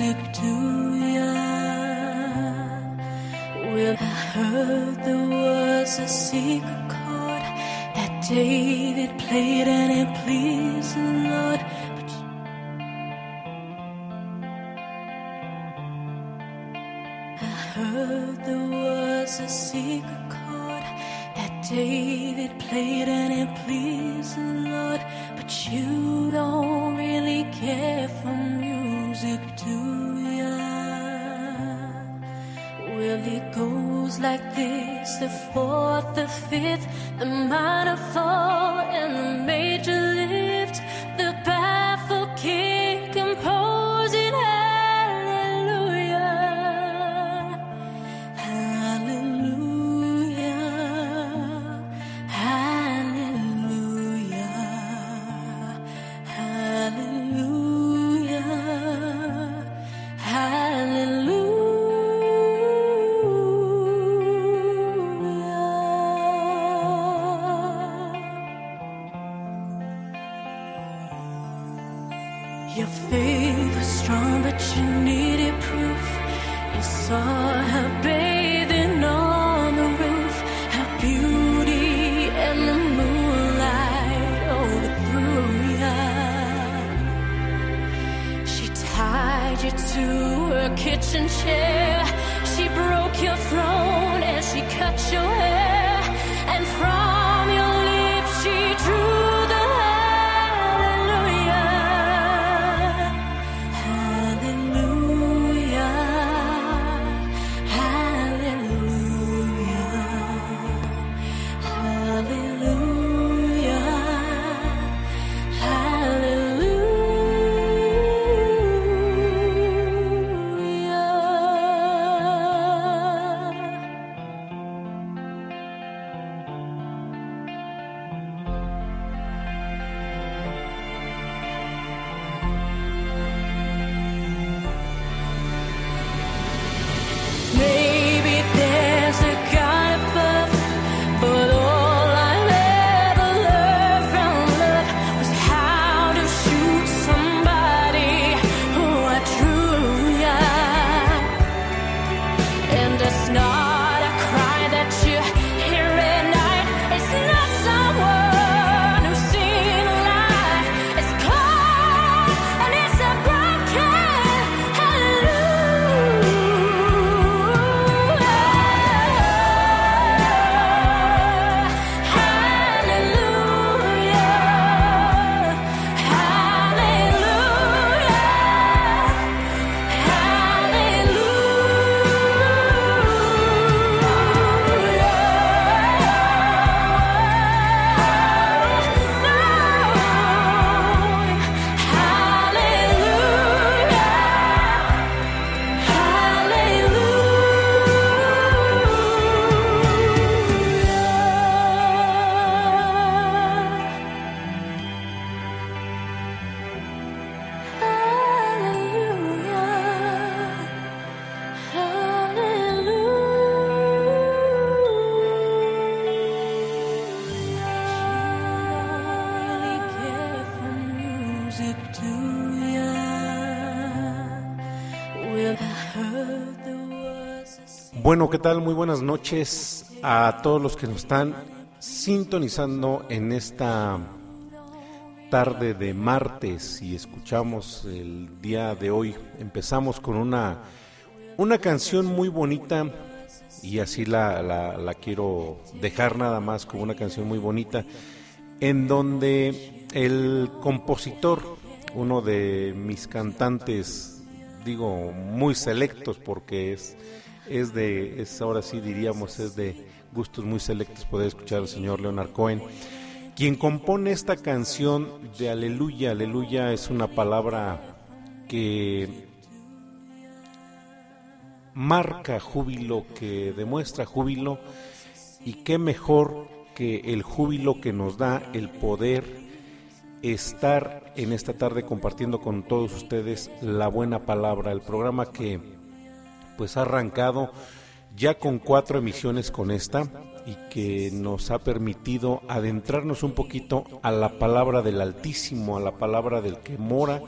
music to ya. Well, I heard there was a secret chord that David played and it pleased ¿qué tal? Muy buenas noches a todos los que nos están sintonizando en esta tarde de martes y escuchamos el día de hoy. Empezamos con una, una canción muy bonita y así la, la- la quiero dejar nada más como una canción muy bonita en donde el compositor, uno de mis cantantes, digo, muy selectos porque es, es de, es ahora sí diríamos, es de gustos muy selectos poder escuchar al señor Leonard Cohen, quien compone esta canción de Aleluya. Aleluya es una palabra que marca júbilo, que demuestra júbilo, y qué mejor que el júbilo que nos da el poder estar en esta tarde compartiendo con todos ustedes la buena palabra, el programa que pues ha arrancado ya con cuatro emisiones con esta y que nos ha permitido adentrarnos un poquito a la palabra del Altísimo, a la palabra del que mora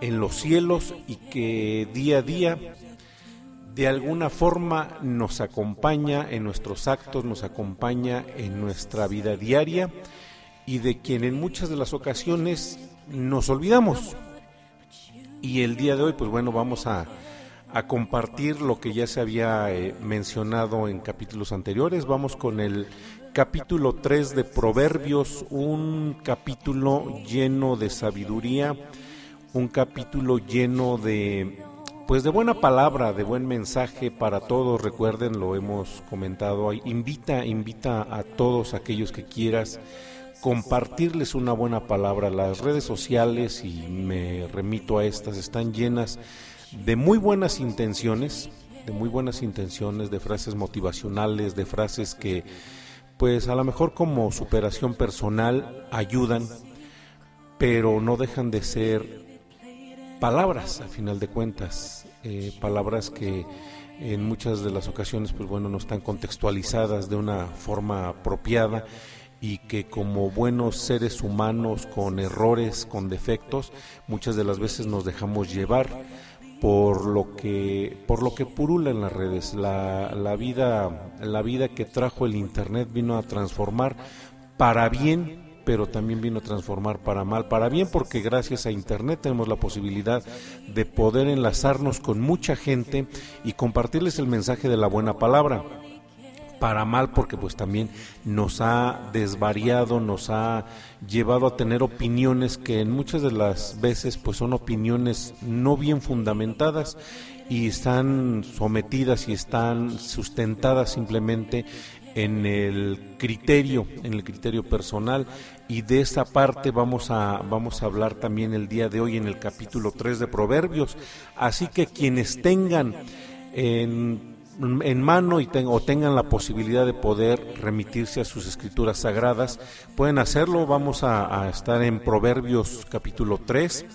en los cielos y que día a día de alguna forma nos acompaña en nuestros actos, nos acompaña en nuestra vida diaria y de quien en muchas de las ocasiones nos olvidamos. Y el día de hoy, pues bueno, vamos a, compartir lo que ya se había eh, mencionado en capítulos anteriores. Vamos con el capítulo 3 de Proverbios, un capítulo lleno de sabiduría, un capítulo lleno de pues de buena palabra, de buen mensaje para todos. Recuerden, lo hemos comentado. Invita, invita a todos aquellos que quieras compartirles una buena palabra. Las redes sociales, y me remito a estas, están llenas muy buenas intenciones, de muy buenas intenciones, de frases motivacionales, de frases que pues a lo mejor como superación personal ayudan, pero no dejan de ser palabras, a final de cuentas, eh, palabras que en muchas de las ocasiones, pues bueno, no están contextualizadas de una forma apropiada y que como buenos seres humanos con errores, con defectos, muchas de las veces nos dejamos llevar por lo que por lo que purula en las redes. La, la vida la vida que trajo el internet vino a transformar para bien pero también vino a transformar para mal. Para bien porque gracias a internet tenemos la posibilidad de poder enlazarnos con mucha gente y compartirles el mensaje de la buena palabra para mal porque pues también nos ha desvariado, nos ha llevado a tener opiniones que en muchas de las veces pues son opiniones no bien fundamentadas y están sometidas y están sustentadas simplemente en el criterio, en el criterio personal y de esa parte vamos a vamos a hablar también el día de hoy en el capítulo 3 de Proverbios. Así que quienes tengan en en mano y o tengan la posibilidad de poder remitirse a sus escrituras sagradas, pueden hacerlo. Vamos a, estar en Proverbios capítulo 3.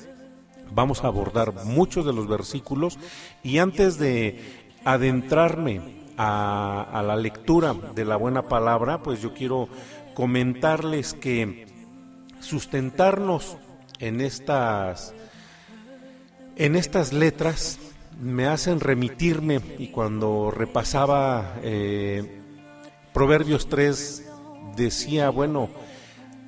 Vamos a abordar muchos de los versículos y antes de adentrarme a, a la lectura de la buena palabra, pues yo quiero comentarles que sustentarnos en estas en estas letras me hacen remitirme y cuando repasaba eh, Proverbios 3 decía, bueno,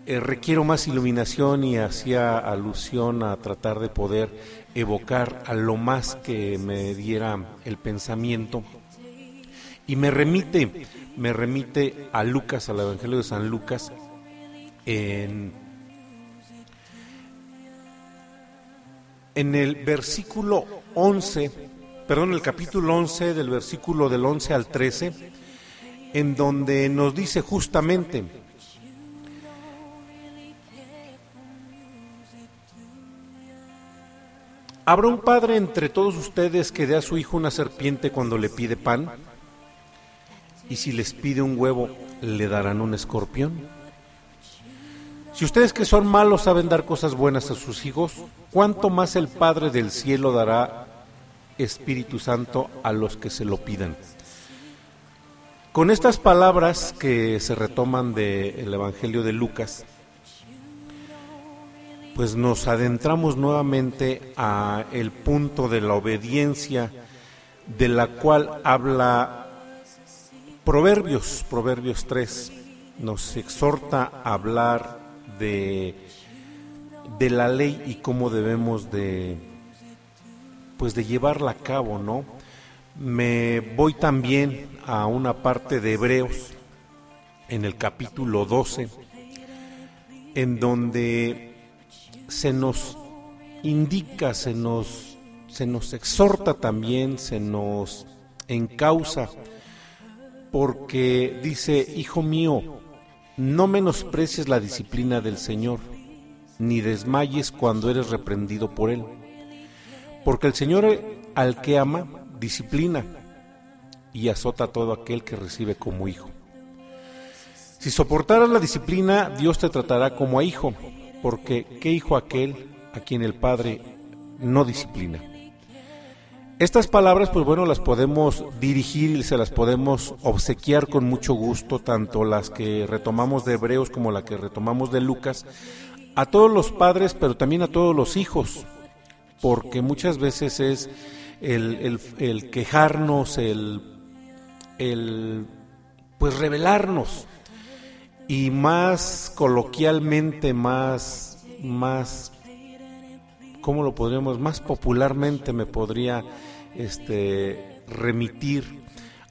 eh, requiero más iluminación y hacía alusión a tratar de poder evocar a lo más que me diera el pensamiento. Y me remite, me remite a Lucas, al Evangelio de San Lucas, en, en el versículo 11, perdón, el capítulo 11 del versículo del 11 al 13, en donde nos dice justamente, ¿Habrá un padre entre todos ustedes que dé a su hijo una serpiente cuando le pide pan? ¿Y si les pide un huevo, le darán un escorpión? Si ustedes que son malos saben dar cosas buenas a sus hijos, ¿cuánto más el Padre del cielo dará Espíritu Santo a los que se lo pidan. Con estas palabras que se retoman del Evangelio de Lucas, pues nos adentramos nuevamente a el punto de la obediencia de la cual habla Proverbios, Proverbios 3, nos exhorta a hablar de, de la ley y cómo debemos de pues de llevarla a cabo, ¿no? Me voy también a una parte de Hebreos en el capítulo 12 en donde se nos indica, se nos se nos exhorta también, se nos encausa porque dice, "Hijo mío, no menosprecies la disciplina del Señor, ni desmayes cuando eres reprendido por él." Porque el Señor al que ama, disciplina y azota a todo aquel que recibe como hijo. Si soportaras la disciplina, Dios te tratará como a hijo, porque ¿qué hijo aquel a quien el Padre no disciplina? Estas palabras, pues bueno, las podemos dirigir y se las podemos obsequiar con mucho gusto, tanto las que retomamos de Hebreos como las que retomamos de Lucas, a todos los padres, pero también a todos los hijos, porque muchas veces es el, el, quejarnos, el, el pues revelarnos y más coloquialmente, más, más, ¿cómo lo podríamos? Más popularmente me podría este, remitir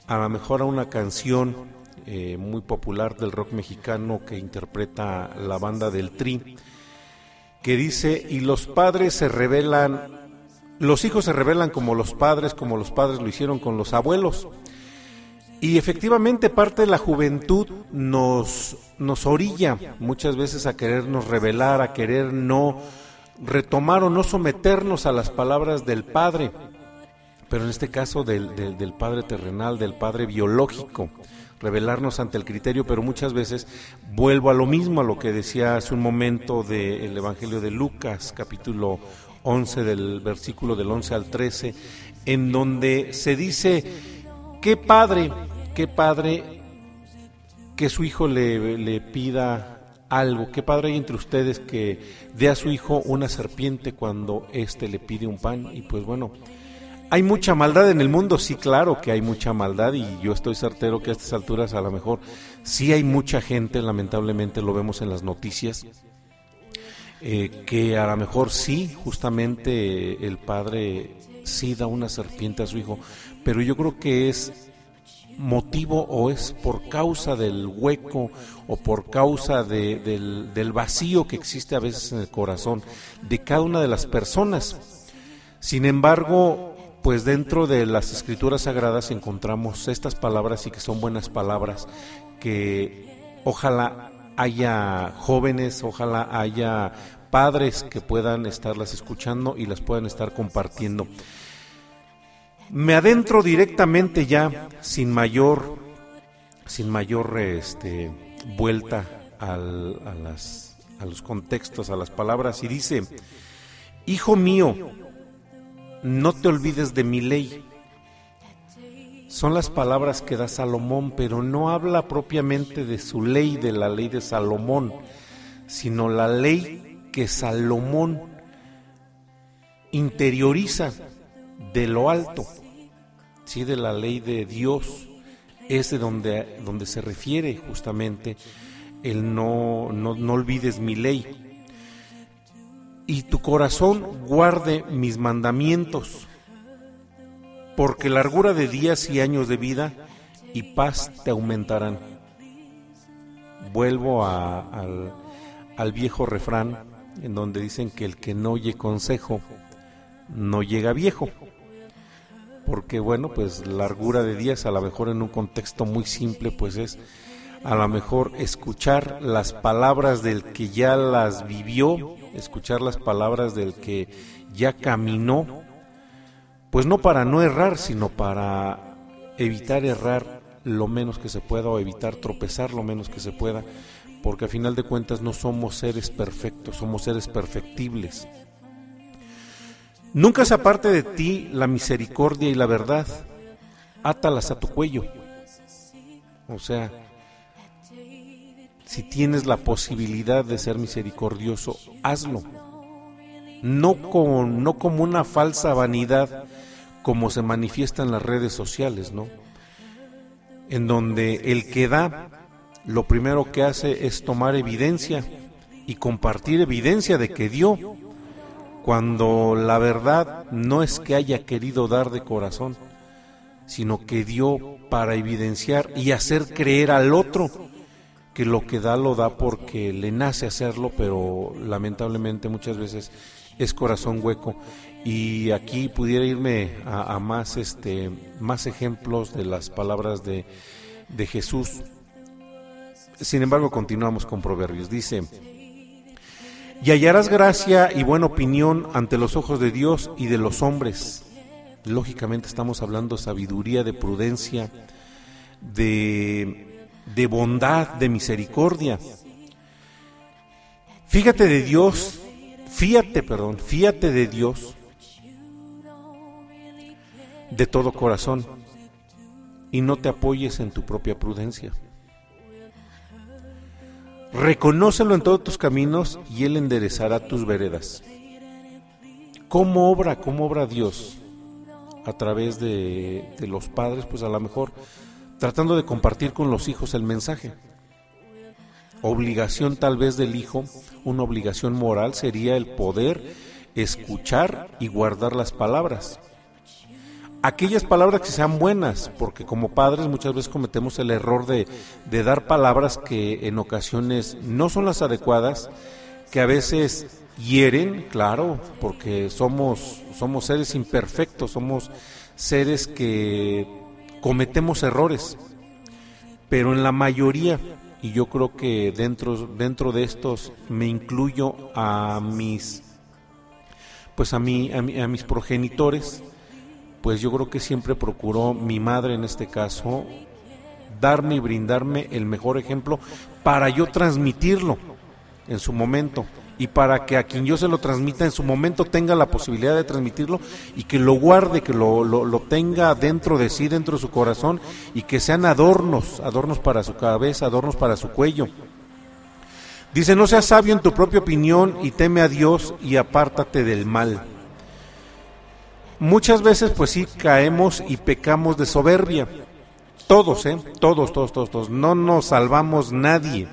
a lo mejor a una canción eh, muy popular del rock mexicano que interpreta la banda del Tri, que dice, y los padres se revelan los hijos se revelan como los padres, como los padres lo hicieron con los abuelos. Y efectivamente parte de la juventud nos, nos orilla muchas veces a querernos revelar, a querer no retomar o no someternos a las palabras del Padre, pero en este caso del, del, Padre terrenal, del Padre biológico, revelarnos ante el criterio, pero muchas veces vuelvo a lo mismo, a lo que decía hace un momento del Evangelio de Lucas, capítulo 11 del versículo del 11 al 13, en donde se dice, qué padre, qué padre que su hijo le, le pida algo, qué padre hay entre ustedes que dé a su hijo una serpiente cuando éste le pide un pan. Y pues bueno, hay mucha maldad en el mundo, sí, claro que hay mucha maldad y yo estoy certero que a estas alturas a lo mejor sí hay mucha gente, lamentablemente lo vemos en las noticias, eh, que a lo mejor sí, justamente el padre sí da una serpiente a su hijo, pero yo creo que es motivo o es por causa del hueco o por causa del, del vacío que existe a veces en el corazón de cada una de las personas. Sin embargo, pues dentro de las escrituras sagradas encontramos estas palabras y que son buenas palabras que ojalá haya jóvenes, ojalá haya padres que puedan estarlas escuchando y las puedan estar compartiendo. Me adentro directamente ya, sin mayor, sin mayor este, vuelta a los contextos, a las palabras, y dice, Hijo mío, no te olvides de mi ley son las palabras que da Salomón, pero no habla propiamente de su ley, de la ley de Salomón, sino la ley que Salomón interioriza de lo alto, ¿sí? de la ley de Dios, es de donde, donde se refiere justamente el no, no, no olvides mi ley. Y tu corazón guarde mis mandamientos porque largura de días y años de vida y paz te aumentarán. Vuelvo al, al viejo refrán en donde dicen que el que no oye consejo no llega viejo. Porque bueno, pues largura de días a lo mejor en un contexto muy simple pues es a lo mejor escuchar las palabras del que ya las vivió, escuchar las palabras del que ya caminó pues no para no errar, sino para evitar errar lo menos que se pueda o evitar tropezar lo menos que se pueda, porque a final de cuentas no somos seres perfectos, somos seres perfectibles. Nunca se aparte de ti la misericordia y la verdad, átalas a tu cuello. O sea, si tienes la posibilidad de ser misericordioso, hazlo. No, con, no como una falsa vanidad como se manifiesta en las redes sociales, ¿no? En donde el que da, lo primero que hace es tomar evidencia y compartir evidencia de que dio, cuando la verdad no es que haya querido dar de corazón, sino que dio para evidenciar y hacer creer al otro que lo que da lo da porque le nace hacerlo, pero lamentablemente muchas veces es corazón hueco. Y aquí pudiera irme a, más este más ejemplos de las palabras de, de Jesús. Sin embargo continuamos con proverbios. Dice y hallarás gracia y buena opinión ante los ojos de Dios y de los hombres lógicamente estamos hablando de sabiduría de prudencia de, de bondad de misericordia fíjate de Dios fíjate perdón fíjate de Dios de todo corazón y no te apoyes en tu propia prudencia. Reconócelo en todos tus caminos y Él enderezará tus veredas. ¿Cómo obra, cómo obra Dios? A través de, de los padres, pues a lo mejor tratando de compartir con los hijos el mensaje. Obligación tal vez del hijo, una obligación moral sería el poder escuchar y guardar las palabras. Aquellas palabras que sean buenas, porque como padres muchas veces cometemos el error de, de dar palabras que en ocasiones no son las adecuadas, que a veces hieren, claro, porque somos, somos seres imperfectos, somos seres que cometemos errores, pero en la mayoría, y yo creo que dentro, dentro de estos me incluyo a mis, pues a, mí, a, a mis progenitores, pues yo creo que siempre procuró mi madre en este caso darme y brindarme el mejor ejemplo para yo transmitirlo en su momento y para que a quien yo se lo transmita en su momento tenga la posibilidad de transmitirlo y que lo guarde, que lo, lo, tenga dentro de sí, dentro de su corazón y que sean adornos, adornos para su cabeza, adornos para su cuello. Dice, no seas sabio en tu propia opinión y teme a Dios y apártate del mal. Muchas veces pues sí caemos y pecamos de soberbia. Todos, ¿eh? Todos, todos, todos, todos. No nos salvamos nadie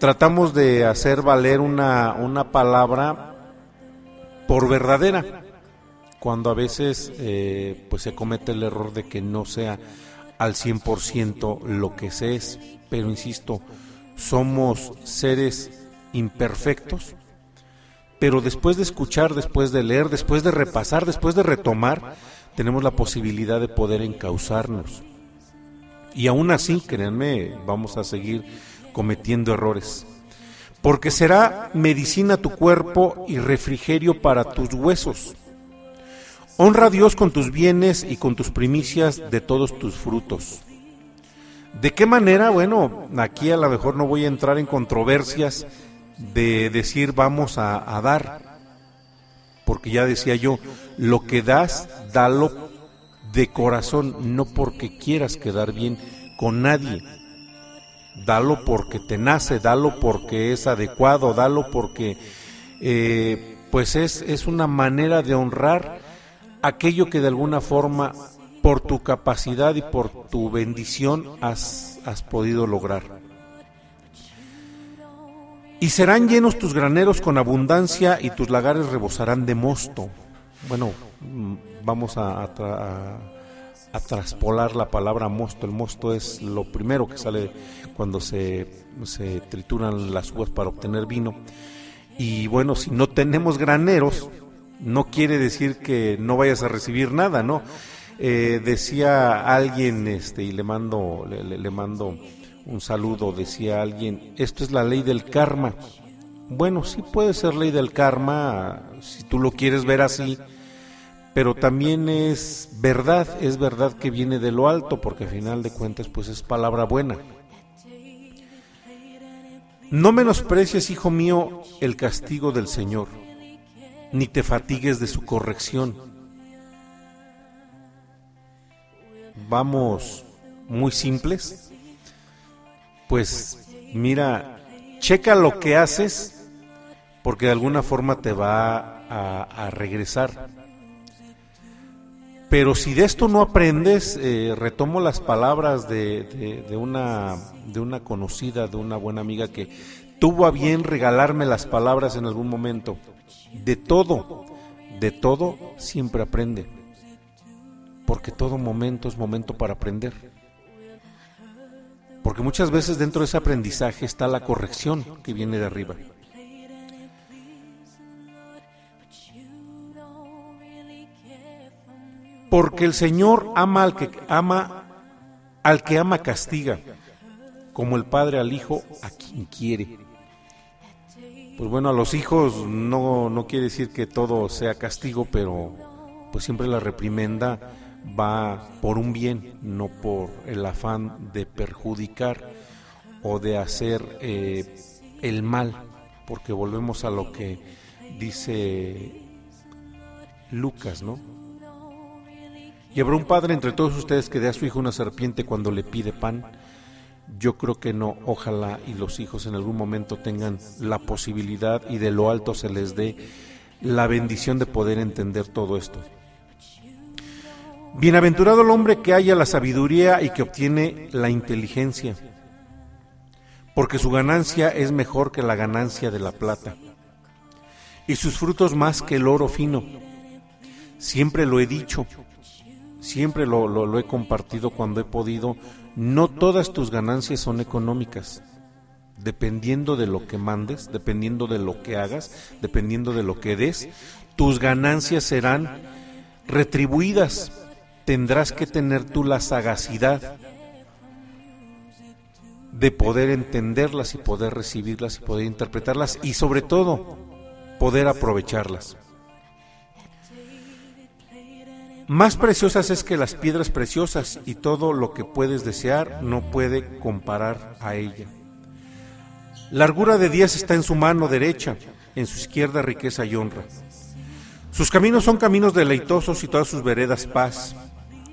tratamos de hacer valer una, una palabra por verdadera, cuando a veces eh, pues se comete el error de que no sea al 100% lo que se es, pero insisto, somos seres imperfectos, pero después de escuchar, después de leer, después de repasar, después de retomar, tenemos la posibilidad de poder encauzarnos. Y aún así, créanme, vamos a seguir cometiendo errores. Porque será medicina tu cuerpo y refrigerio para tus huesos. Honra a Dios con tus bienes y con tus primicias de todos tus frutos. ¿De qué manera? Bueno, aquí a lo mejor no voy a entrar en controversias de decir vamos a, dar, porque ya decía yo, lo que das, dalo de corazón, no porque quieras quedar bien con nadie, dalo porque te nace, dalo porque es adecuado, dalo porque eh, pues es, es una manera de honrar aquello que de alguna forma por tu capacidad y por tu bendición has, has podido lograr. Y serán llenos tus graneros con abundancia y tus lagares rebosarán de mosto. Bueno, mm, vamos a, a, a traspolar la palabra mosto. El mosto es lo primero que sale cuando se, se trituran las uvas para obtener vino. Y bueno, si no tenemos graneros, no quiere decir que no vayas a recibir nada, ¿no? Eh, decía alguien, este, y le mando, le, le mando un saludo, decía alguien, esto es la ley del karma. Bueno, sí puede ser ley del karma, si tú lo quieres ver así, pero también es verdad, es verdad que viene de lo alto, porque al final de cuentas pues es palabra buena. No menosprecies, hijo mío, el castigo del Señor, ni te fatigues de su corrección. Vamos muy simples. Pues mira, checa lo que haces, porque de alguna forma te va a, regresar. Pero si de esto no aprendes, eh, retomo las palabras de, una, de una conocida, de una buena amiga que tuvo a bien regalarme las palabras en algún momento. De todo, de todo siempre aprende. Porque todo momento es momento para aprender. Porque muchas veces dentro de ese aprendizaje está la corrección que viene de arriba. Porque el Señor ama al que ama al que ama castiga, como el padre al hijo a quien quiere. Pues bueno, a los hijos no, no quiere decir que todo sea castigo, pero pues siempre la reprimenda va por un bien, no por el afán de perjudicar o de hacer eh, el mal, porque volvemos a lo que dice Lucas, ¿no? ¿Y habrá un padre entre todos ustedes que dé a su hijo una serpiente cuando le pide pan? Yo creo que no, ojalá y los hijos en algún momento tengan la posibilidad y de lo alto se les dé la bendición de poder entender todo esto. Bienaventurado el hombre que haya la sabiduría y que obtiene la inteligencia, porque su ganancia es mejor que la ganancia de la plata, y sus frutos más que el oro fino. Siempre lo he dicho, siempre lo, lo he compartido cuando he podido, no todas tus ganancias son económicas dependiendo de lo que mandes, dependiendo de lo que hagas, dependiendo de lo que des, tus ganancias serán retribuidas. Tendrás que tener tú la sagacidad de poder entenderlas y poder recibirlas y poder interpretarlas y sobre todo poder aprovecharlas. Más preciosas es que las piedras preciosas y todo lo que puedes desear no puede comparar a ella. Largura de días está en su mano derecha, en su izquierda riqueza y honra. Sus caminos son caminos deleitosos y todas sus veredas paz.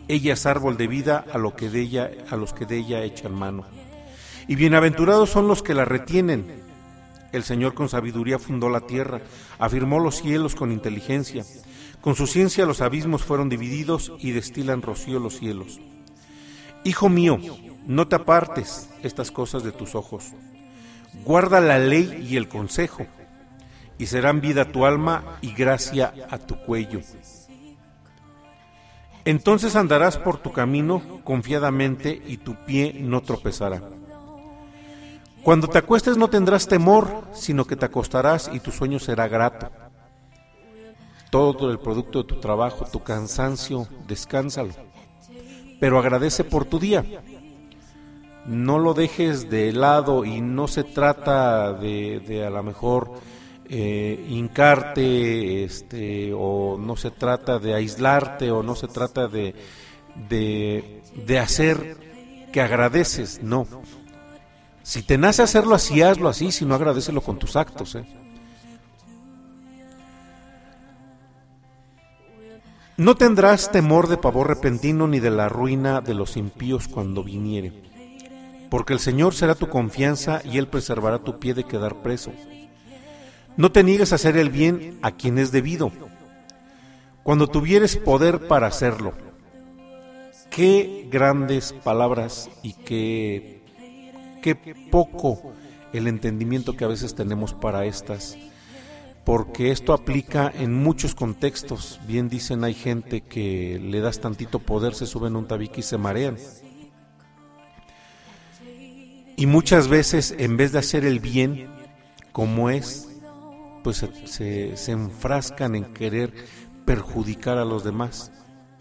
Ella es árbol de vida a, lo que de ella, a los que de ella echan mano. Y bienaventurados son los que la retienen. El Señor con sabiduría fundó la tierra, afirmó los cielos con inteligencia. Con su ciencia los abismos fueron divididos y destilan rocío los cielos. Hijo mío, no te apartes estas cosas de tus ojos Guarda la ley y el consejo, y serán vida tu alma y gracia a tu cuello. Entonces andarás por tu camino confiadamente y tu pie no tropezará. Cuando te acuestes no tendrás temor, sino que te acostarás y tu sueño será grato. Todo el producto de tu trabajo, tu cansancio, descánsalo. Pero agradece por tu día no lo dejes de lado y no se trata de, a lo mejor eh, hincarte este, o no se trata de aislarte o no se trata de, de, hacer que agradeces, no. Si te nace hacerlo así, hazlo así, si no agradecelo con tus actos. ¿eh? No tendrás temor de pavor repentino ni de la ruina de los impíos cuando viniere porque el Señor será tu confianza y Él preservará tu pie de quedar preso. No te niegues a hacer el bien a quien es debido, cuando tuvieres poder para hacerlo. Qué grandes palabras y qué, qué poco el entendimiento que a veces tenemos para estas, porque esto aplica en muchos contextos. Bien dicen, hay gente que le das tantito poder, se suben un tabique y se marean. Y muchas veces en vez de hacer el bien como es, pues se, enfrascan en querer perjudicar a los demás.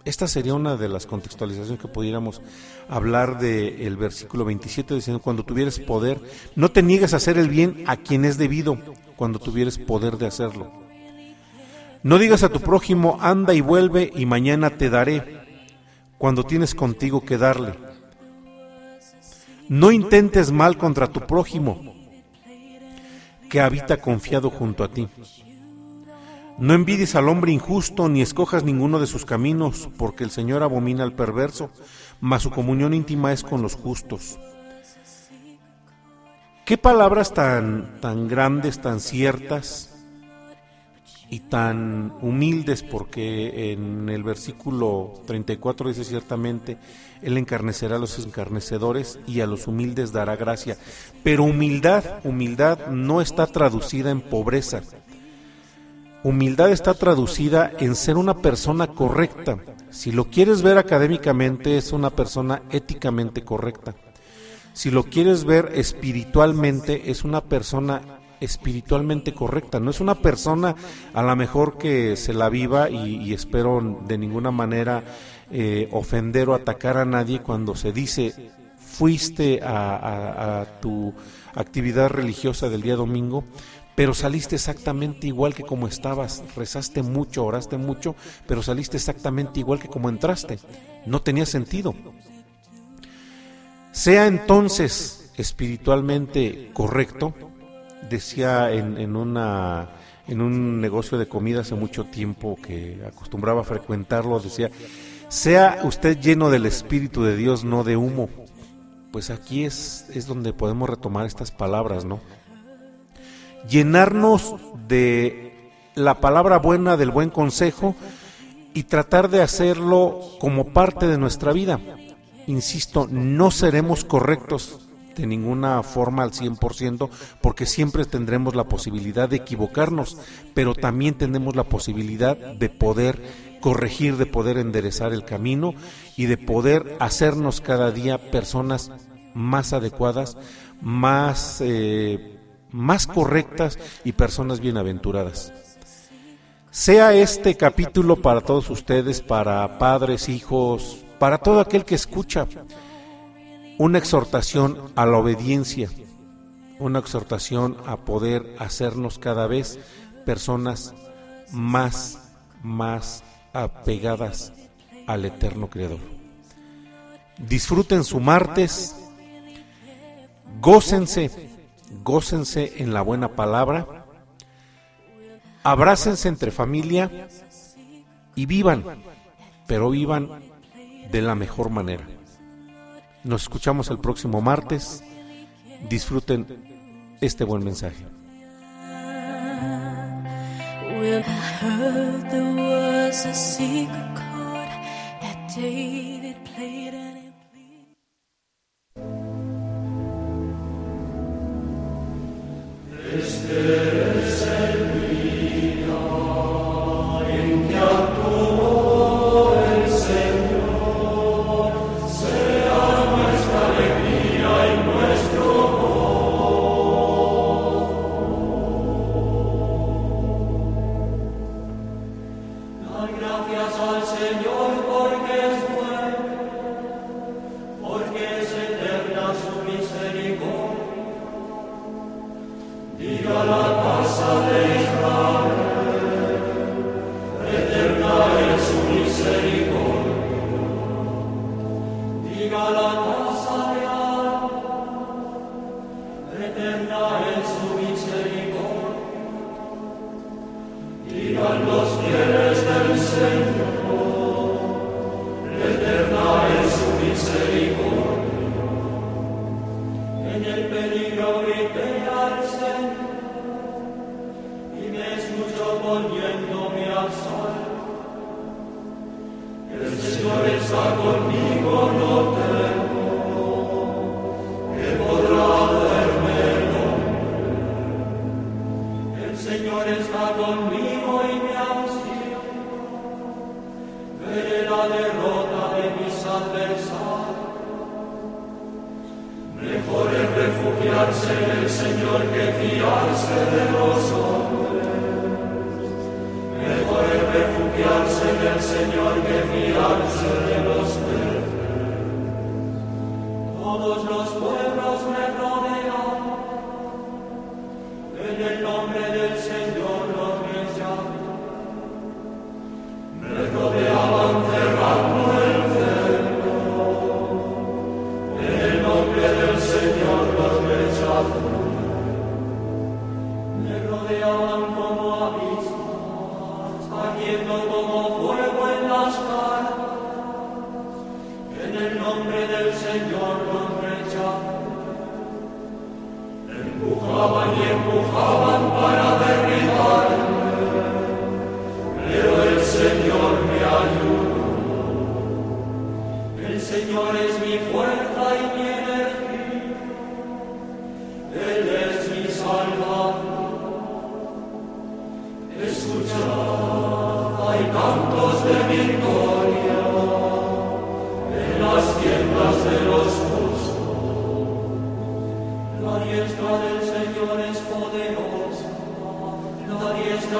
Esta sería una de las contextualizaciones que pudiéramos hablar del versículo 27 diciendo, cuando tuvieres poder, no te niegues a hacer el bien a quien es debido, cuando tuvieres poder de hacerlo. No digas a tu prójimo, anda y vuelve y mañana te daré, cuando tienes contigo que darle. No intentes mal contra tu prójimo, que habita confiado junto a ti. No envidies al hombre injusto, ni escojas ninguno de sus caminos, porque el Señor abomina al perverso, mas su comunión íntima es con los justos. Qué palabras tan, tan grandes, tan ciertas, y tan humildes porque en el versículo 34 dice ciertamente, Él encarnecerá a los encarnecedores y a los humildes dará gracia. Pero humildad, humildad no está traducida en pobreza. Humildad está traducida en ser una persona correcta. Si lo quieres ver académicamente, es una persona éticamente correcta. Si lo quieres ver espiritualmente, es una persona espiritualmente correcta. No es una persona a lo mejor que se la viva y, espero de ninguna manera eh, ofender o atacar a nadie cuando se dice fuiste a, tu actividad religiosa del día domingo, pero saliste exactamente igual que como estabas, rezaste mucho, oraste mucho, pero saliste exactamente igual que como entraste. No tenía sentido. Sea entonces espiritualmente correcto, decía en, una, en un negocio de comida hace mucho tiempo que acostumbraba a frecuentarlo, decía, sea usted lleno del Espíritu de Dios, no de humo. Pues aquí es, es donde podemos retomar estas palabras, ¿no? Llenarnos de la palabra buena del buen consejo y tratar de hacerlo como parte de nuestra vida. Insisto, no seremos correctos de ninguna forma al 100% porque siempre tendremos la posibilidad de equivocarnos, pero también tenemos la posibilidad de poder corregir, de poder enderezar el camino y de poder hacernos cada día personas más adecuadas, más, eh, más correctas y personas bienaventuradas. Sea este capítulo para todos ustedes, para padres, hijos, para todo aquel que escucha, una exhortación a la obediencia, una exhortación a poder hacernos cada vez personas más, más apegadas al eterno Creador. Disfruten su martes, gócense, gócense en la buena palabra abrácense entre familia y vivan, pero vivan de la mejor manera. Nos escuchamos el próximo martes. Disfruten este buen mensaje. y a los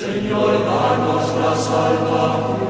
Señor, danos la salvación.